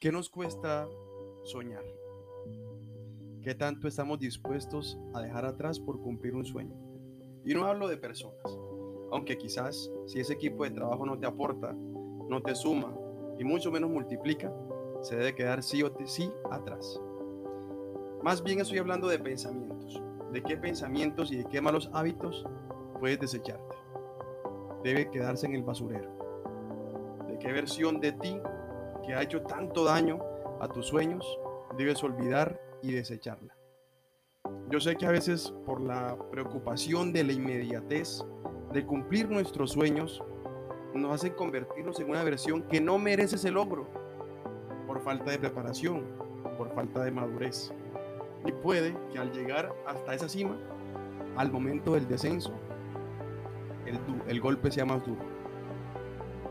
¿Qué nos cuesta soñar? ¿Qué tanto estamos dispuestos a dejar atrás por cumplir un sueño? Y no hablo de personas, aunque quizás si ese equipo de trabajo no te aporta, no te suma y mucho menos multiplica, se debe quedar sí o sí atrás. Más bien estoy hablando de pensamientos, de qué pensamientos y de qué malos hábitos puedes desecharte. Debe quedarse en el basurero. De qué versión de ti que ha hecho tanto daño a tus sueños, debes olvidar y desecharla. Yo sé que a veces por la preocupación de la inmediatez de cumplir nuestros sueños, nos hacen convertirnos en una versión que no merece ese logro, por falta de preparación, por falta de madurez. Y puede que al llegar hasta esa cima, al momento del descenso, el, el golpe sea más duro.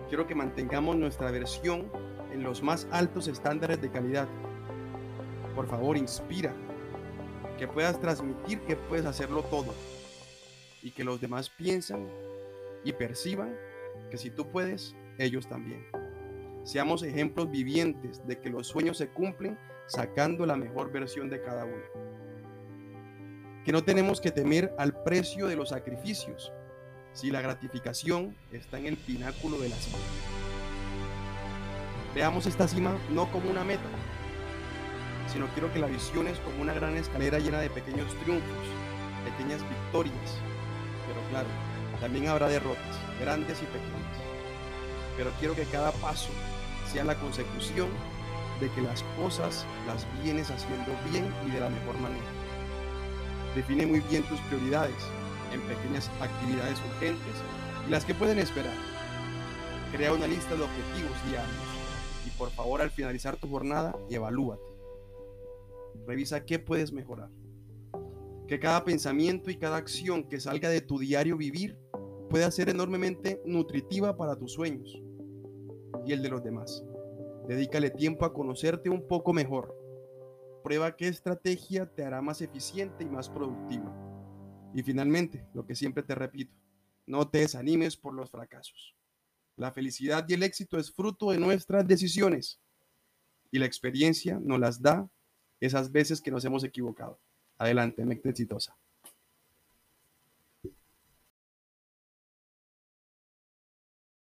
Quiero que mantengamos nuestra versión en los más altos estándares de calidad. Por favor, inspira, que puedas transmitir que puedes hacerlo todo y que los demás piensan y perciban que si tú puedes, ellos también. Seamos ejemplos vivientes de que los sueños se cumplen sacando la mejor versión de cada uno. Que no tenemos que temer al precio de los sacrificios si la gratificación está en el pináculo de la cima. Veamos esta cima no como una meta, sino quiero que la visiones como una gran escalera llena de pequeños triunfos, pequeñas victorias. Pero claro, también habrá derrotas, grandes y pequeñas. Pero quiero que cada paso sea la consecución de que las cosas las vienes haciendo bien y de la mejor manera. Define muy bien tus prioridades en pequeñas actividades urgentes y las que pueden esperar. Crea una lista de objetivos diarios y por favor al finalizar tu jornada evalúate. Revisa qué puedes mejorar. Que cada pensamiento y cada acción que salga de tu diario vivir pueda ser enormemente nutritiva para tus sueños y el de los demás. Dedícale tiempo a conocerte un poco mejor. Prueba qué estrategia te hará más eficiente y más productiva. Y finalmente, lo que siempre te repito, no te desanimes por los fracasos. La felicidad y el éxito es fruto de nuestras decisiones y la experiencia nos las da esas veces que nos hemos equivocado. Adelante, mecte exitosa.